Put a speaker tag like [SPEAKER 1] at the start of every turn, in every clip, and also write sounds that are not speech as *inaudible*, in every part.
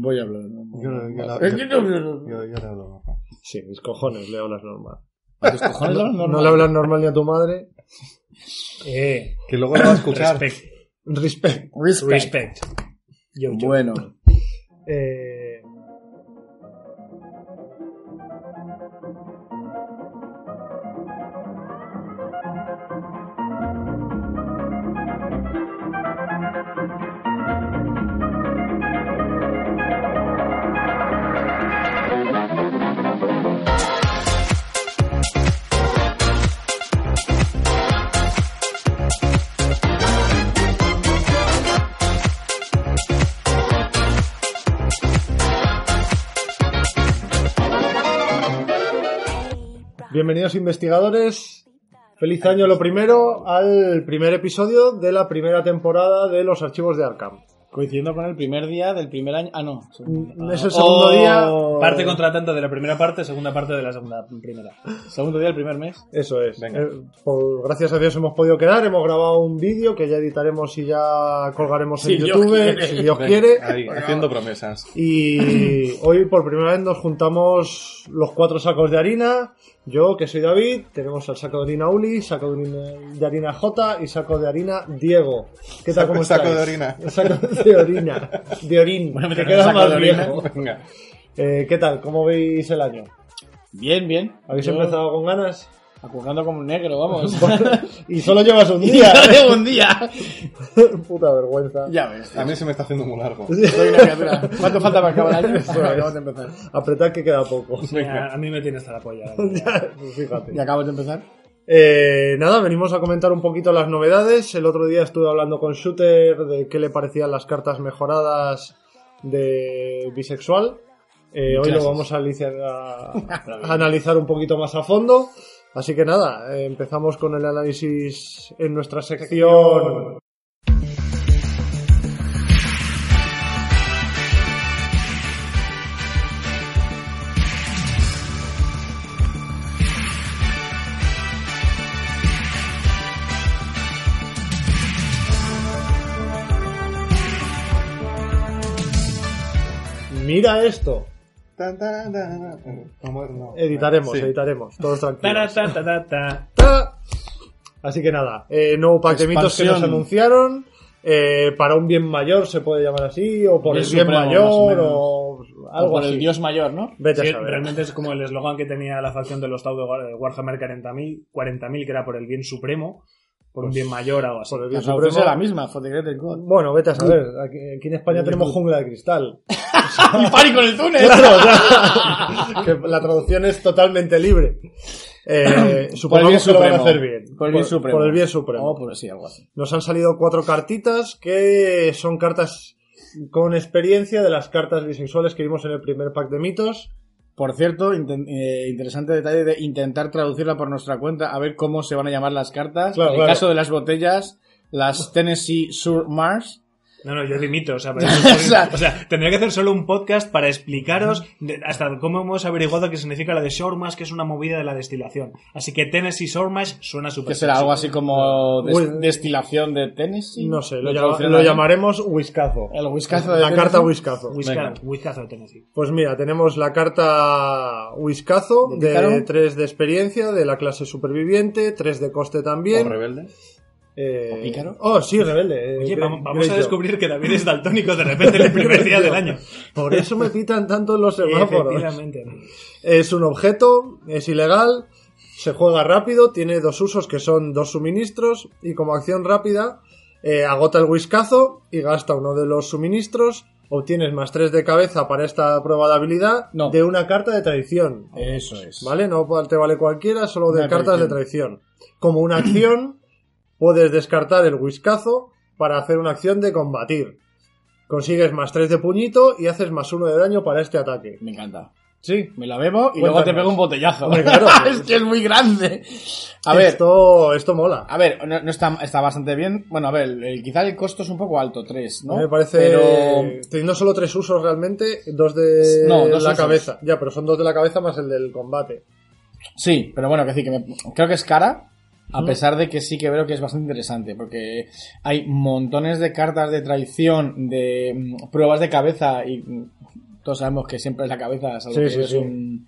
[SPEAKER 1] Voy a hablar normal.
[SPEAKER 2] Yo, le hablo normal.
[SPEAKER 3] Sí, mis cojones, le hablas normal.
[SPEAKER 1] ¿A tus cojones le hablas
[SPEAKER 3] No
[SPEAKER 1] normal?
[SPEAKER 3] le hablas normal ni a tu madre.
[SPEAKER 4] Eh,
[SPEAKER 2] Que luego lo va a escuchar.
[SPEAKER 4] respect.
[SPEAKER 3] Respect.
[SPEAKER 1] Respect.
[SPEAKER 4] Respect. Yo, yo.
[SPEAKER 1] Bueno,
[SPEAKER 3] Eh, bienvenidos investigadores. Feliz año lo primero al primer episodio de la primera temporada de los archivos de Arkham.
[SPEAKER 1] coincidiendo con el primer día del primer año. Ah, no.
[SPEAKER 3] Mm, Es el segundo
[SPEAKER 1] Oh.
[SPEAKER 3] día.
[SPEAKER 4] Parte contratante de la primera parte, segunda parte de la segunda primera.
[SPEAKER 1] Segundo día del primer mes.
[SPEAKER 3] Eso es.
[SPEAKER 2] Venga.
[SPEAKER 3] Eh, por- gracias a Dios hemos podido quedar. Hemos grabado un vídeo que ya editaremos y ya colgaremos en
[SPEAKER 1] Si
[SPEAKER 3] YouTube,
[SPEAKER 1] quiere.
[SPEAKER 3] si Dios
[SPEAKER 2] Venga,
[SPEAKER 3] quiere.
[SPEAKER 2] Ahí, haciendo promesas.
[SPEAKER 3] Y hoy por primera vez nos juntamos los cuatro sacos de harina. Yo, que soy David, tenemos el saco de harina Uli, saco de harina, de harina J y saco de harina Diego. ¿Qué tal?
[SPEAKER 2] Saco-
[SPEAKER 3] ¿Cómo
[SPEAKER 2] saco
[SPEAKER 3] estáis?
[SPEAKER 2] de orina. *laughs*
[SPEAKER 3] Saco de orina. De orín.
[SPEAKER 1] Bueno, me
[SPEAKER 3] que
[SPEAKER 1] tengo
[SPEAKER 3] queda
[SPEAKER 1] saco
[SPEAKER 3] más viejo.
[SPEAKER 2] Venga.
[SPEAKER 3] Eh, ¿Qué tal? ¿Cómo veis el año?
[SPEAKER 1] Bien, bien.
[SPEAKER 3] ¿Habéis
[SPEAKER 1] Yo
[SPEAKER 3] empezado con ganas?
[SPEAKER 1] Acurrando como un negro, vamos. *laughs*
[SPEAKER 3] y solo llevas un día.
[SPEAKER 1] Ya llevo un día. *laughs*
[SPEAKER 3] Puta vergüenza.
[SPEAKER 1] Ya ves.
[SPEAKER 2] A mí se me está haciendo muy largo.
[SPEAKER 1] Soy una criatura. ¿Cuánto falta para acabar el año? Bueno, acabamos de empezar.
[SPEAKER 3] Apretad que queda poco.
[SPEAKER 4] Sí, a, a mí me tiene hasta la polla. *laughs*
[SPEAKER 3] Ya, pues fíjate.
[SPEAKER 1] ¿Y acabamos de empezar?
[SPEAKER 3] Eh, nada, venimos a comentar un poquito las novedades. El otro día estuve hablando con Shooter de qué le parecían las cartas mejoradas de bisexual. Eh, hoy lo vamos a, analizar- a- a analizar un poquito más a fondo. Así que nada, empezamos con el análisis en nuestra sección. Mira esto.
[SPEAKER 2] Tan, tan, tan, tan. Vamos a ver, no.
[SPEAKER 3] Editaremos,
[SPEAKER 2] Sí.
[SPEAKER 3] editaremos. Todos
[SPEAKER 4] Ta, *laughs*
[SPEAKER 3] tranquilos.
[SPEAKER 4] ta, ta, ta, ta.
[SPEAKER 3] ¡Ta! Así que nada, eh, nuevo pack de mitos que nos anunciaron. eh, para un bien mayor se puede llamar así, o por
[SPEAKER 1] Bien
[SPEAKER 3] el bien
[SPEAKER 1] supremo,
[SPEAKER 3] mayor,
[SPEAKER 1] o
[SPEAKER 3] o algo
[SPEAKER 1] por
[SPEAKER 3] así.
[SPEAKER 1] el dios mayor, ¿no?
[SPEAKER 3] Vete
[SPEAKER 4] Sí,
[SPEAKER 3] a saber.
[SPEAKER 4] realmente es como el eslogan que tenía la facción de los Tau de Warhammer 40.000, 40.000, que era por el bien supremo, por un bien mayor o algo así.
[SPEAKER 3] Por el
[SPEAKER 1] La
[SPEAKER 3] bien
[SPEAKER 1] traducción
[SPEAKER 3] supremo.
[SPEAKER 1] es la misma, for the greater good.
[SPEAKER 3] Bueno, vete a saber. Aquí, aquí en España tenemos jungla de cristal. *laughs*
[SPEAKER 1] ¡Y pánico en el túnel!
[SPEAKER 3] Claro, o sea, *laughs* que la traducción es totalmente libre. Eh, *coughs* que lo van a hacer bien.
[SPEAKER 1] Por el bien supremo.
[SPEAKER 3] Por el bien supremo.
[SPEAKER 1] Oh, pues sí, algo así.
[SPEAKER 3] Nos han salido cuatro cartitas que son cartas con experiencia de las cartas bisexuales que vimos en el primer pack de mitos.
[SPEAKER 1] Por cierto, eh, interesante detalle de intentar traducirla por nuestra cuenta a ver cómo se van a llamar las cartas.
[SPEAKER 3] Claro,
[SPEAKER 1] en el
[SPEAKER 3] claro.
[SPEAKER 1] caso de las botellas, las *laughs* Tennessee Sur Mars.
[SPEAKER 4] No, no, yo limito. O sea, *laughs* pero-
[SPEAKER 1] O sea-
[SPEAKER 4] o sea, tendría que hacer solo un podcast para explicaros de- hasta cómo hemos averiguado qué significa la de Shormash, que es una movida de la destilación. Así que Tennessee Shormash suena súper
[SPEAKER 1] Que será algo así como des-
[SPEAKER 3] Uy.
[SPEAKER 1] destilación de Tennessee.
[SPEAKER 3] No sé, lo, llamaremos whiskazo.
[SPEAKER 1] El whiskazo de
[SPEAKER 3] La carta whiskazo.
[SPEAKER 4] Whiskazo de Tennessee.
[SPEAKER 3] Pues mira, tenemos la carta whiskazo
[SPEAKER 1] ¿De
[SPEAKER 3] de 3 de experiencia de la clase superviviente, 3 de coste
[SPEAKER 2] ¿O
[SPEAKER 3] también.
[SPEAKER 2] rebelde?
[SPEAKER 3] Eh,
[SPEAKER 1] ¿O pícaro?
[SPEAKER 3] Oh, sí, rebelde. eh,
[SPEAKER 4] Oye, vamos, vamos a descubrir que David es daltónico de repente en el primer día del año. *laughs*
[SPEAKER 3] Por eso me pitan tanto los semáforos. Es un objeto, es ilegal, se juega rápido, tiene dos usos que son dos suministros y como acción rápida eh, agota el whiskazo y gasta uno de los suministros. Obtienes más 3 de cabeza para esta prueba de habilidad
[SPEAKER 1] No.
[SPEAKER 3] de una carta de traición.
[SPEAKER 1] Eso es.
[SPEAKER 3] ¿Vale? No te vale cualquiera, solo de
[SPEAKER 1] Una
[SPEAKER 3] cartas de traición. Como una acción, puedes descartar el whiskazo para hacer una acción de combatir. Consigues más 3 de puñito y haces más 1 de daño para este ataque.
[SPEAKER 1] Me encanta.
[SPEAKER 3] Sí.
[SPEAKER 1] Me la bebo y
[SPEAKER 3] Cuéntanos.
[SPEAKER 1] luego te pego un botellazo.
[SPEAKER 3] Hombre, claro. *laughs*
[SPEAKER 1] es que es muy grande. A ver,
[SPEAKER 3] Esto, esto mola.
[SPEAKER 1] a ver, no, no está, está bastante bien. Bueno, a ver, el- quizá el costo es un poco alto, 3, ¿no?
[SPEAKER 3] Me parece.
[SPEAKER 1] Pero
[SPEAKER 3] Teniendo solo tres usos realmente, dos de
[SPEAKER 1] No, dos
[SPEAKER 3] la
[SPEAKER 1] usos.
[SPEAKER 3] cabeza. Ya, pero son dos de la cabeza más el del combate.
[SPEAKER 1] sí, pero bueno, que decir que me- creo que es cara. A pesar de que sí que veo que es bastante interesante, porque hay montones de cartas de traición, de mm, pruebas de cabeza, y mm, todos sabemos que siempre es la cabeza, salvo
[SPEAKER 3] Sí,
[SPEAKER 1] que
[SPEAKER 3] sí,
[SPEAKER 1] eres
[SPEAKER 3] sí.
[SPEAKER 1] Un,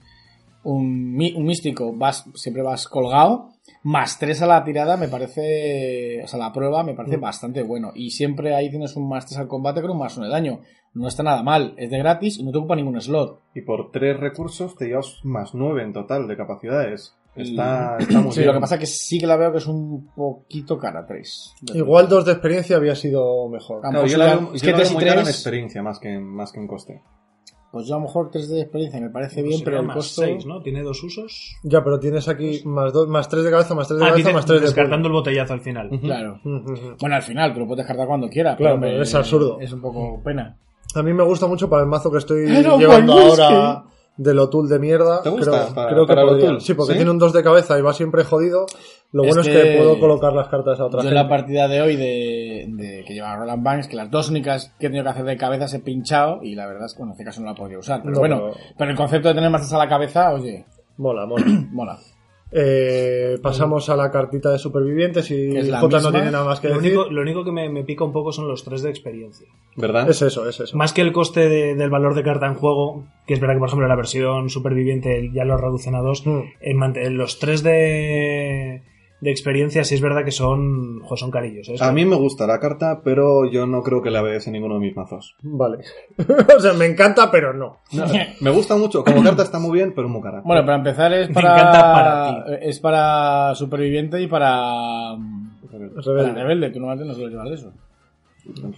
[SPEAKER 1] un, mi- un místico, vas, siempre vas colgado. Más tres a la tirada me parece, o sea, la prueba me parece
[SPEAKER 3] Mm.
[SPEAKER 1] bastante bueno. Y siempre ahí tienes un más tres al combate con un más uno de daño. No está nada mal, es de gratis y no te ocupa ningún slot.
[SPEAKER 2] Y por tres recursos te llevas más nueve en total de capacidades. Está, está muy
[SPEAKER 1] Sí,
[SPEAKER 2] bien.
[SPEAKER 1] lo que pasa es que sí que la veo que es un poquito cara 3.
[SPEAKER 3] Igual dos de experiencia había sido mejor.
[SPEAKER 2] No,
[SPEAKER 1] pues
[SPEAKER 2] yo la veo,
[SPEAKER 1] es que
[SPEAKER 2] la veo
[SPEAKER 1] tres y
[SPEAKER 2] muy cara en
[SPEAKER 1] tres-
[SPEAKER 2] experiencia más que, en- más que en coste.
[SPEAKER 1] Pues yo a lo mejor 3 de experiencia me parece bien,
[SPEAKER 4] Pues
[SPEAKER 1] pero
[SPEAKER 4] sería
[SPEAKER 1] el
[SPEAKER 4] más
[SPEAKER 1] costo.
[SPEAKER 4] seis, ¿no? Tiene dos usos.
[SPEAKER 3] Ya, pero tienes aquí más dos, más tres de cabeza, más tres de
[SPEAKER 4] Ah,
[SPEAKER 3] cabeza, más tres de
[SPEAKER 4] descartando el botellazo al final.
[SPEAKER 1] Claro. Bueno, al final, tú lo puedes descartar cuando quieras.
[SPEAKER 3] Claro,
[SPEAKER 1] pero
[SPEAKER 3] pero
[SPEAKER 1] me-
[SPEAKER 3] es absurdo.
[SPEAKER 1] Es un poco pena.
[SPEAKER 3] A mí me gusta mucho para el mazo que estoy
[SPEAKER 1] Pero
[SPEAKER 3] llevando
[SPEAKER 1] buen whisky.
[SPEAKER 3] Ahora del Otul de mierda.
[SPEAKER 2] ¿Te gusta
[SPEAKER 3] Creo,
[SPEAKER 2] para-
[SPEAKER 3] creo que
[SPEAKER 2] para
[SPEAKER 3] podría. Sí, porque
[SPEAKER 2] ¿Sí?
[SPEAKER 3] tiene un 2 de cabeza y va siempre jodido. Lo bueno es
[SPEAKER 1] que
[SPEAKER 3] que puedo colocar las cartas a otra
[SPEAKER 1] Yo en
[SPEAKER 3] gente.
[SPEAKER 1] la partida de hoy de, de que lleva Roland Banks, que las dos únicas que he tenido que hacer de cabeza se he pinchado y la verdad es que bueno, en este caso no la podía usar. Pero
[SPEAKER 3] No,
[SPEAKER 1] bueno,
[SPEAKER 3] pero-
[SPEAKER 1] pero... el concepto de tener más a la cabeza, oye,
[SPEAKER 3] Mola, mola. *clears throat*
[SPEAKER 1] mola.
[SPEAKER 3] Eh, pasamos a la cartita de supervivientes y J no
[SPEAKER 1] misma.
[SPEAKER 3] tiene nada más que
[SPEAKER 4] Lo
[SPEAKER 3] decir.
[SPEAKER 4] único, lo único que me, me pica un poco son los tres de experiencia.
[SPEAKER 2] ¿Verdad?
[SPEAKER 3] Es eso, es eso.
[SPEAKER 4] Más que el coste de- del valor de carta en juego, que es verdad que, por ejemplo, la versión superviviente ya lo reducen a dos,
[SPEAKER 3] Mm.
[SPEAKER 4] en los tres de, de experiencia sí es verdad que son, jo, son carillos. ¿eh?
[SPEAKER 2] A mí me gusta la carta, pero yo no creo que la veas en ninguno de mis mazos.
[SPEAKER 3] Vale. *laughs* o sea, me encanta, pero no.
[SPEAKER 2] Me gusta mucho. Como carta está muy bien, pero es muy cara.
[SPEAKER 1] Bueno, para empezar es
[SPEAKER 4] Me
[SPEAKER 1] para,
[SPEAKER 4] encanta para
[SPEAKER 1] es para superviviente y para, para
[SPEAKER 3] Rebelde.
[SPEAKER 1] rebelde. Tú normalmente no sueles llevar de eso.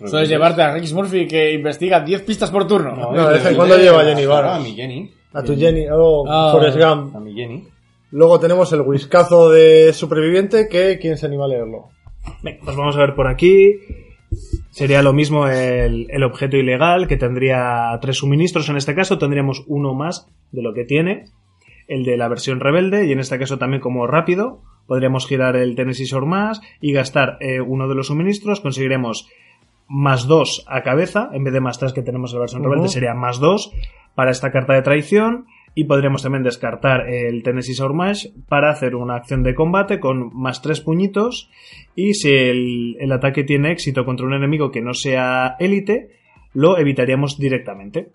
[SPEAKER 1] Sueles llevarte a Rex Murphy que investiga 10 pistas por turno.
[SPEAKER 3] No, de vez en
[SPEAKER 2] Rebelde,
[SPEAKER 3] cuando lleva a Jenny.
[SPEAKER 2] A mi Jenny.
[SPEAKER 3] A tu Jenny, oh,
[SPEAKER 1] Ah.
[SPEAKER 3] Forrest Gump.
[SPEAKER 2] A mi Jenny.
[SPEAKER 3] Luego tenemos el whiskazo de superviviente que quién se anima a leerlo.
[SPEAKER 4] Venga, pues vamos a ver por aquí. Sería lo mismo el, el objeto ilegal, que tendría tres suministros. En este caso tendríamos uno más de lo que tiene. El de la versión rebelde, y en este caso también como rápido. Podríamos girar el Tennessee Shore más y gastar eh, uno de los suministros. Conseguiremos más dos a cabeza, en vez de más tres que tenemos en la versión rebelde, sería más dos para esta carta de traición. Y podríamos también descartar el Tennessee Mash para hacer una acción de combate con más tres puñitos. Y si el, el ataque tiene éxito contra un enemigo que no sea élite, lo evitaríamos directamente.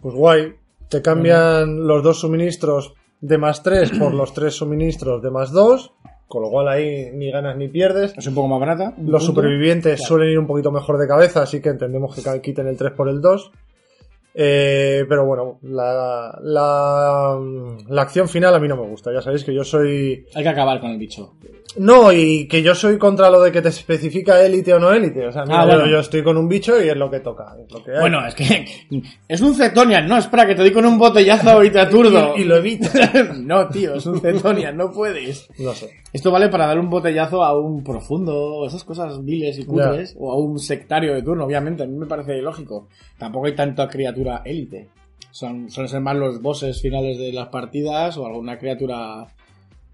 [SPEAKER 3] Pues guay. Te cambian los dos suministros de más 3 por los tres suministros de más 2. Con lo cual ahí ni ganas ni pierdes.
[SPEAKER 1] Es un poco más barata.
[SPEAKER 3] Los
[SPEAKER 1] punto.
[SPEAKER 3] supervivientes suelen ir un poquito mejor de cabeza, así que entendemos que quiten el 3 por el 2. Eh, pero bueno, la, la, la acción final a mí no me gusta. Ya sabéis que yo soy.
[SPEAKER 1] Hay que acabar con el bicho.
[SPEAKER 3] No, y que yo soy contra lo de que te especifica élite o no élite. O sea, mira,
[SPEAKER 1] Ah,
[SPEAKER 3] yo-
[SPEAKER 1] bueno.
[SPEAKER 3] yo, estoy con un bicho y es lo que toca. Es lo que.
[SPEAKER 1] Bueno, es que es un Cetonian, no, espera, que te doy con un botellazo *laughs* y te aturdo.
[SPEAKER 3] Y- y lo evito. *laughs*
[SPEAKER 1] no, tío, es un Cetonian, no puedes.
[SPEAKER 3] no sé.
[SPEAKER 1] Esto vale para dar un botellazo a un profundo, esas cosas viles y cutres, o a un sectario de turno, obviamente, a mí me parece lógico. Tampoco hay tanta criatura élite. Son, suelen ser más los bosses finales de las partidas o alguna criatura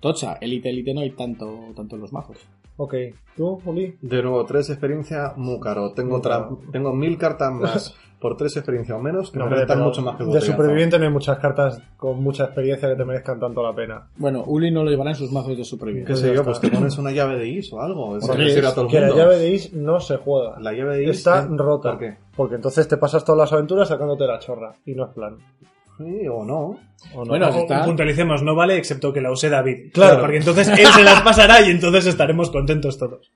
[SPEAKER 1] tocha. Élite, élite no hay tanto, tanto en los mazos.
[SPEAKER 3] Ok. ¿Tú, Uli?
[SPEAKER 2] De nuevo, tres experiencia muy caro. Tengo,
[SPEAKER 3] Muy
[SPEAKER 2] otra,
[SPEAKER 3] caro.
[SPEAKER 2] tengo mil cartas más *laughs* por tres experiencia o menos que
[SPEAKER 3] No,
[SPEAKER 2] me rentan mucho más que
[SPEAKER 3] de superviviente no hay muchas cartas con mucha experiencia que te merezcan tanto la pena.
[SPEAKER 1] Bueno, Uli no lo llevará en sus mazos de supervivencia.
[SPEAKER 2] ¿Qué sé yo? Pues te pones una llave de is o algo. A todo el
[SPEAKER 3] que la llave de Is no se juega.
[SPEAKER 2] La llave de is
[SPEAKER 3] Está rota.
[SPEAKER 2] ¿Por qué?
[SPEAKER 3] Porque entonces te pasas todas las aventuras sacándote la chorra. Y no es plan.
[SPEAKER 2] Sí, o no.
[SPEAKER 3] ¿O no?
[SPEAKER 1] Bueno, está-
[SPEAKER 4] Puntualicemos, no vale excepto que la use David.
[SPEAKER 3] Claro.
[SPEAKER 4] Porque entonces él se las pasará y entonces estaremos contentos todos.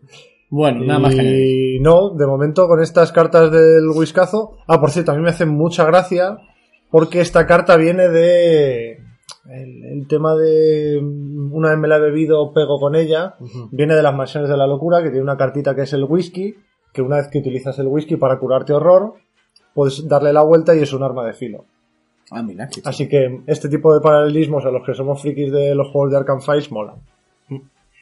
[SPEAKER 1] Bueno, nada más.
[SPEAKER 3] Y no, de momento con estas cartas del whiskazo. Ah, por cierto, a mí me hace mucha gracia porque esta carta viene de. El, el tema de. Una vez me la he bebido, pego con ella. Viene de las mansiones de la locura, que tiene una cartita que es el whisky. Que una vez que utilizas el whisky para curarte horror, puedes darle la vuelta y es un arma de filo.
[SPEAKER 1] Ah, mira, qué
[SPEAKER 3] Así que este tipo de paralelismos a los que somos frikis de los juegos de Arkham Files molan.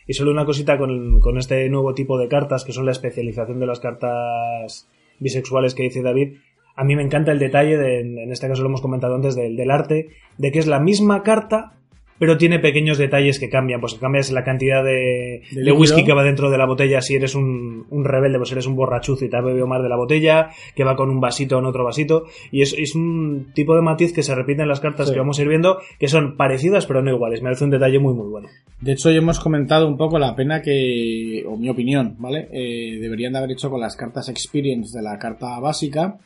[SPEAKER 4] Y solo una cosita con, con este nuevo tipo de cartas, que son la especialización de las cartas bisexuales que dice David. A mí me encanta el detalle, de, en este caso lo hemos comentado antes, del, del arte, de que es la misma carta, pero tiene pequeños detalles que cambian. Pues cambias la cantidad de,
[SPEAKER 1] De
[SPEAKER 4] whisky que va dentro de la botella si eres un, un rebelde, pues eres un borrachuzo y te has bebido más de la botella, que va con un vasito en otro vasito. Y es, es un tipo de matiz que se repite en las cartas
[SPEAKER 3] Sí.
[SPEAKER 4] que vamos a ir viendo, que son parecidas pero no iguales. Me parece un detalle muy muy bueno.
[SPEAKER 1] De hecho, ya hemos comentado un poco la pena que, o mi opinión, ¿vale? Eh, deberían de haber hecho con las cartas Experience de la carta básica.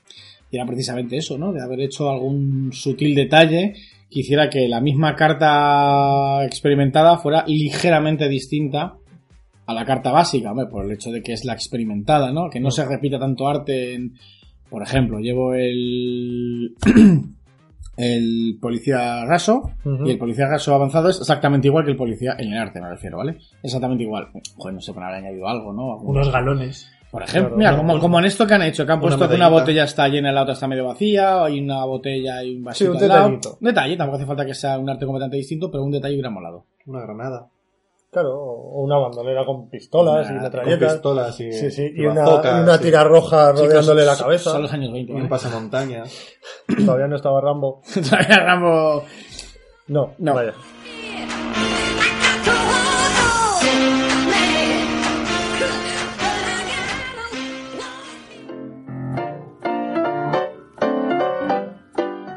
[SPEAKER 1] Y era precisamente eso, ¿no? De haber hecho algún sutil detalle que hiciera que la misma carta experimentada fuera ligeramente distinta a la carta básica, hombre, por el hecho de que es la experimentada, ¿no? Que no se repita tanto arte en... Por ejemplo, llevo el... *clears throat* el policía raso y el policía raso avanzado es exactamente igual que el policía en el arte, me refiero, ¿vale? Exactamente igual. Joder, no sé, por haber añadido algo, ¿no?
[SPEAKER 4] Unos galones.
[SPEAKER 1] Por ejemplo,
[SPEAKER 3] Claro,
[SPEAKER 1] mira,
[SPEAKER 3] una-
[SPEAKER 1] como, como en esto que han hecho, que han
[SPEAKER 2] una
[SPEAKER 1] puesto que una botella está llena y la otra está medio vacía, hay una botella y un vasito
[SPEAKER 3] un
[SPEAKER 1] al lado.
[SPEAKER 3] detallito.
[SPEAKER 1] Un detalle, tampoco hace falta que sea un arte completamente distinto, pero un detalle hubiera molado.
[SPEAKER 2] Una granada.
[SPEAKER 3] Claro, o una bandolera con pistolas y
[SPEAKER 1] Una-
[SPEAKER 2] Con
[SPEAKER 3] metralletas.
[SPEAKER 2] pistolas y,
[SPEAKER 3] Sí, sí, y
[SPEAKER 2] y
[SPEAKER 3] una, y una
[SPEAKER 2] sí.
[SPEAKER 3] tira roja rodeándole
[SPEAKER 1] Chicos,
[SPEAKER 3] la cabeza.
[SPEAKER 1] Son los años 20.
[SPEAKER 2] Y un
[SPEAKER 1] ¿vale?
[SPEAKER 2] pasamontañas.
[SPEAKER 3] Todavía no estaba Rambo. *laughs*
[SPEAKER 1] Todavía Rambo.
[SPEAKER 3] No,
[SPEAKER 1] No.
[SPEAKER 3] vaya.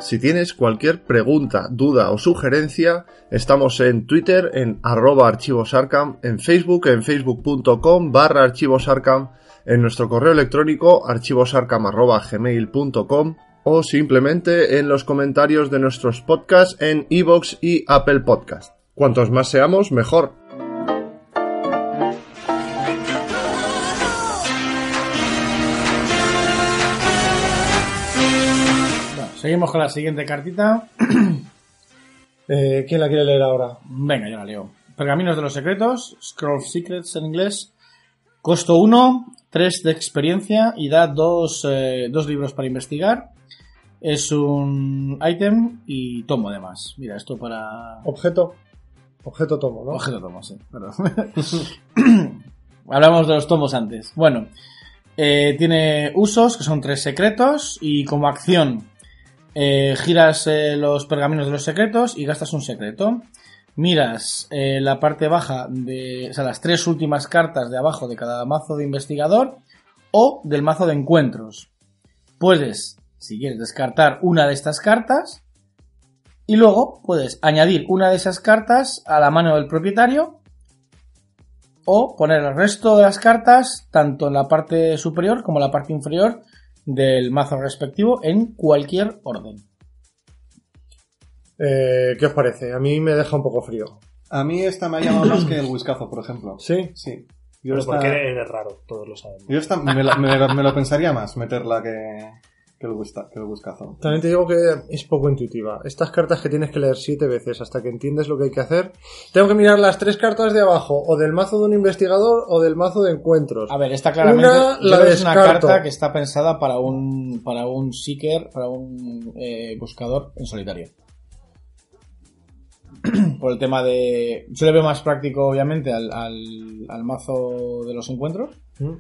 [SPEAKER 5] Si tienes cualquier pregunta, duda o sugerencia, estamos en Twitter en arroba archivosarcam, en Facebook en facebook.com barra archivosarcam, en nuestro correo electrónico archivosarcam arroba gmail.com o simplemente en los comentarios de nuestros podcasts en iVoox y Apple Podcast. Cuantos más seamos, mejor.
[SPEAKER 1] Seguimos con la siguiente cartita. *clears throat*
[SPEAKER 3] Eh, ¿Quién la quiere leer ahora?
[SPEAKER 1] Venga, yo la leo. Pergaminos de los secretos, Scroll Secrets en inglés. Costo 1, 3 de experiencia y da dos, eh, dos libros para investigar. Es un item y tomo además. Mira, esto para...
[SPEAKER 3] Objeto. Objeto tomo, ¿no?
[SPEAKER 1] Objeto tomo, sí, perdón. *laughs* Hablamos de los tomos antes. Bueno, eh, tiene usos, que son tres secretos, y como acción eh, giras eh, los pergaminos de los secretos y gastas un secreto. Miras eh, la parte baja de, o sea, las tres últimas cartas de abajo de cada mazo de investigador o del mazo de encuentros. Puedes, si quieres, descartar una de estas cartas y luego puedes añadir una de esas cartas a la mano del propietario o poner el resto de las cartas tanto en la parte superior como en la parte inferior del mazo respectivo en cualquier orden.
[SPEAKER 3] Eh, ¿Qué os parece? A mí me deja un poco frío.
[SPEAKER 2] A mí esta me ha llamado más que el whiskazo, por ejemplo.
[SPEAKER 3] ¿Sí?
[SPEAKER 2] Sí. Yo
[SPEAKER 4] Pero
[SPEAKER 2] esta,
[SPEAKER 4] porque eres raro, todos lo sabemos.
[SPEAKER 2] yo esta me, la- me la- me lo pensaría más meterla que, que el, whiska- que el whiskazo.
[SPEAKER 3] También te digo que es poco intuitiva. Estas cartas que tienes que leer siete veces hasta que entiendes lo que hay que hacer. Tengo que mirar las tres cartas de abajo, o del mazo de un investigador o del mazo de encuentros.
[SPEAKER 1] A ver, esta claramente
[SPEAKER 3] Una la
[SPEAKER 1] es una
[SPEAKER 3] descarto.
[SPEAKER 1] carta que está pensada para un para un seeker, para un eh, buscador en solitario. *clears throat* Por el tema de... Yo le veo más práctico, obviamente, al, al, al mazo de los encuentros
[SPEAKER 3] ¿Mm?